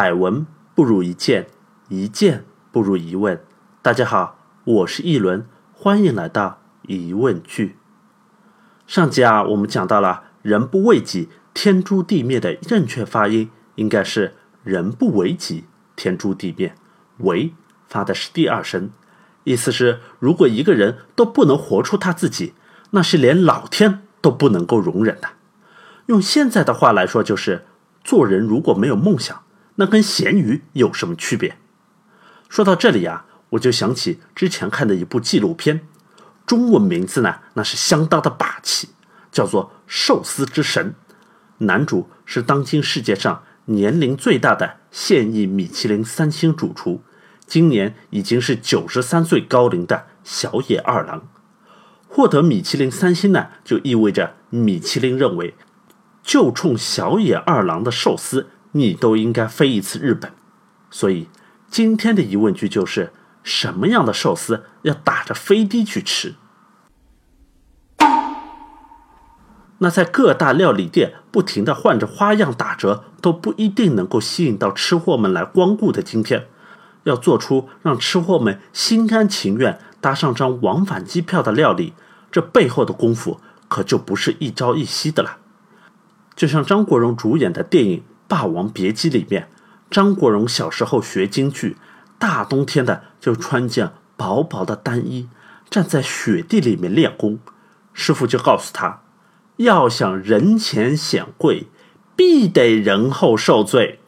百闻不如一见，一见不如一问。大家好，我是一轮，欢迎来到疑问句。上集啊，我们讲到了“人不为己，天诛地灭”的正确发音应该是“人不为己，天诛地灭”，“为”发的是第二声，意思是如果一个人都不能活出他自己，那是连老天都不能够容忍的。用现在的话来说，就是做人如果没有梦想。那跟咸鱼有什么区别？说到这里啊，我就想起之前看的一部纪录片，中文名字呢那是相当的霸气，叫做《寿司之神》，男主是当今世界上年龄最大的现役米其林三星主厨，今年已经是九十三岁高龄的小野二郎。获得米其林三星呢，就意味着米其林认为，就冲小野二郎的寿司。你都应该飞一次日本，所以今天的疑问句就是：什么样的寿司要打着飞的去吃？那在各大料理店不停的换着花样打折，都不一定能够吸引到吃货们来光顾的今天，要做出让吃货们心甘情愿搭上张往返机票的料理，这背后的功夫可就不是一朝一夕的了。就像张国荣主演的电影。《霸王别姬》里面，张国荣小时候学京剧，大冬天的就穿件薄薄的单衣，站在雪地里面练功。师傅就告诉他，要想人前显贵，必得人后受罪。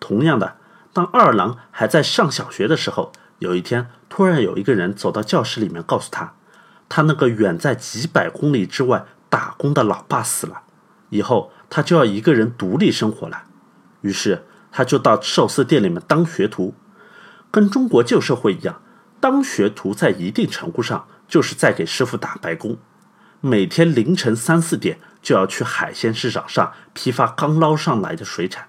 同样的，当二郎还在上小学的时候，有一天突然有一个人走到教室里面，告诉他，他那个远在几百公里之外打工的老爸死了，以后。他就要一个人独立生活了，于是他就到寿司店里面当学徒，跟中国旧社会一样，当学徒在一定程度上就是在给师傅打白工，每天凌晨三四点就要去海鲜市场上批发刚捞上来的水产，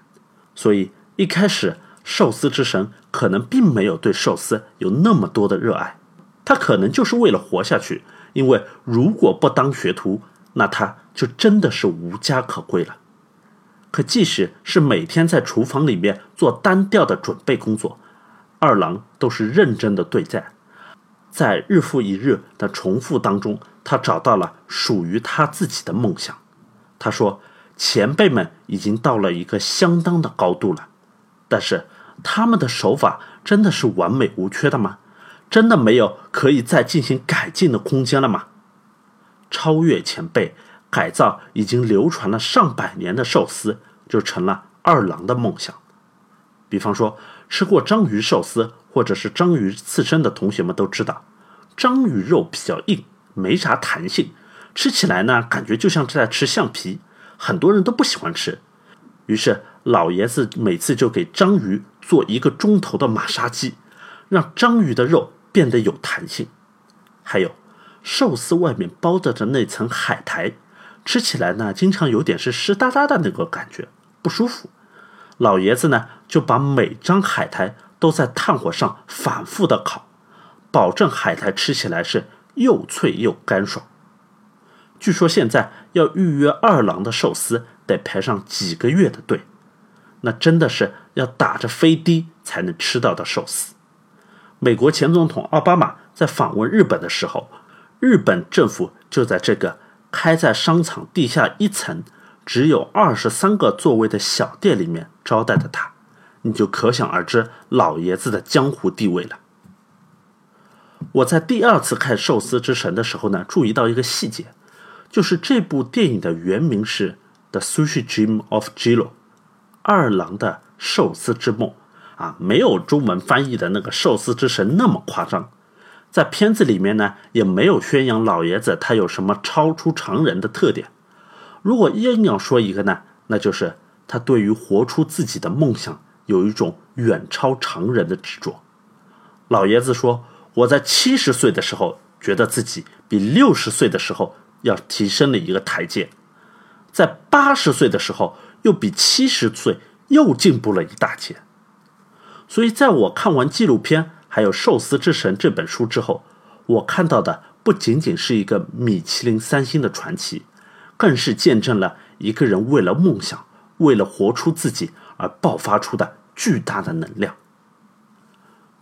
所以一开始寿司之神可能并没有对寿司有那么多的热爱，他可能就是为了活下去，因为如果不当学徒，那他。就真的是无家可归了。可即使是每天在厨房里面做单调的准备工作，二郎都是认真的对待。在日复一日的重复当中，他找到了属于他自己的梦想。他说：“前辈们已经到了一个相当的高度了，但是他们的手法真的是完美无缺的吗？真的没有可以再进行改进的空间了吗？超越前辈。”改造已经流传了上百年的寿司，就成了二郎的梦想。比方说，吃过章鱼寿司或者是章鱼刺身的同学们都知道，章鱼肉比较硬，没啥弹性，吃起来呢，感觉就像是在吃橡皮，很多人都不喜欢吃。于是老爷子每次就给章鱼做一个钟头的马杀鸡，让章鱼的肉变得有弹性。还有，寿司外面包着的那层海苔。吃起来呢，经常有点是湿哒哒的那个感觉，不舒服。老爷子呢，就把每张海苔都在炭火上反复的烤，保证海苔吃起来是又脆又干爽。据说现在要预约二郎的寿司，得排上几个月的队，那真的是要打着飞的才能吃到的寿司。美国前总统奥巴马在访问日本的时候，日本政府就在这个。开在商场地下一层，只有二十三个座位的小店里面招待的他，你就可想而知老爷子的江湖地位了。我在第二次看《寿司之神》的时候呢，注意到一个细节，就是这部电影的原名是《The Sushi Dream of Jiro》，二郎的寿司之梦啊，没有中文翻译的那个寿司之神那么夸张。在片子里面呢，也没有宣扬老爷子他有什么超出常人的特点。如果硬要说一个呢，那就是他对于活出自己的梦想有一种远超常人的执着。老爷子说：“我在七十岁的时候，觉得自己比六十岁的时候要提升了一个台阶；在八十岁的时候，又比七十岁又进步了一大截。”所以，在我看完纪录片。还有《寿司之神》这本书之后，我看到的不仅仅是一个米其林三星的传奇，更是见证了一个人为了梦想、为了活出自己而爆发出的巨大的能量。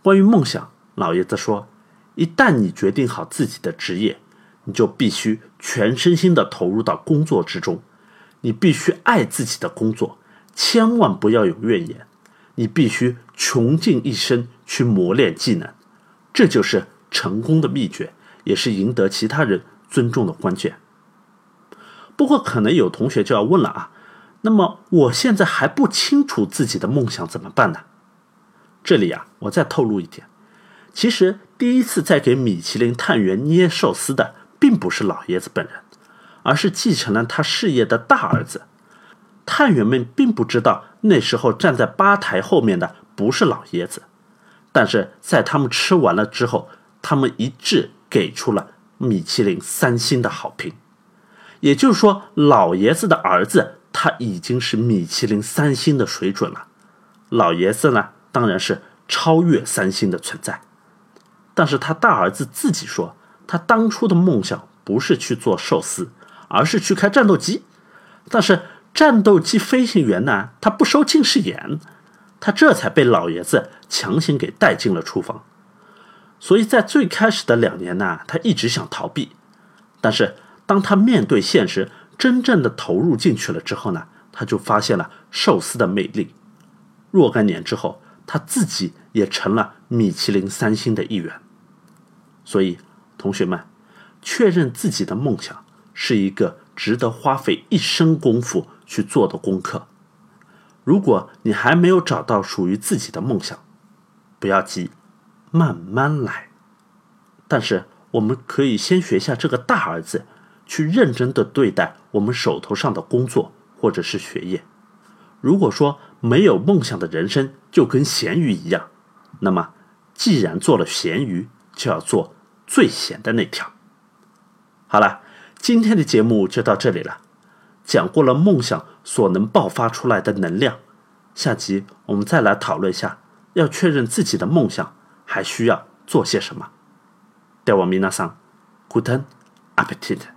关于梦想，老爷子说：一旦你决定好自己的职业，你就必须全身心的投入到工作之中，你必须爱自己的工作，千万不要有怨言。你必须穷尽一生去磨练技能，这就是成功的秘诀，也是赢得其他人尊重的关键。不过，可能有同学就要问了啊，那么我现在还不清楚自己的梦想怎么办呢？这里啊，我再透露一点，其实第一次在给米其林探员捏寿司的，并不是老爷子本人，而是继承了他事业的大儿子。探员们并不知道，那时候站在吧台后面的不是老爷子，但是在他们吃完了之后，他们一致给出了米其林三星的好评。也就是说，老爷子的儿子他已经是米其林三星的水准了。老爷子呢，当然是超越三星的存在。但是他大儿子自己说，他当初的梦想不是去做寿司，而是去开战斗机。但是。战斗机飞行员呢？他不收近视眼，他这才被老爷子强行给带进了厨房。所以在最开始的两年呢，他一直想逃避。但是当他面对现实，真正的投入进去了之后呢，他就发现了寿司的魅力。若干年之后，他自己也成了米其林三星的一员。所以，同学们，确认自己的梦想是一个值得花费一生功夫。去做的功课。如果你还没有找到属于自己的梦想，不要急，慢慢来。但是我们可以先学下这个大儿子，去认真的对待我们手头上的工作或者是学业。如果说没有梦想的人生就跟咸鱼一样，那么既然做了咸鱼，就要做最咸的那条。好了，今天的节目就到这里了。讲过了梦想所能爆发出来的能量，下集我们再来讨论一下，要确认自己的梦想还需要做些什么。では皆さん、グッドアペティ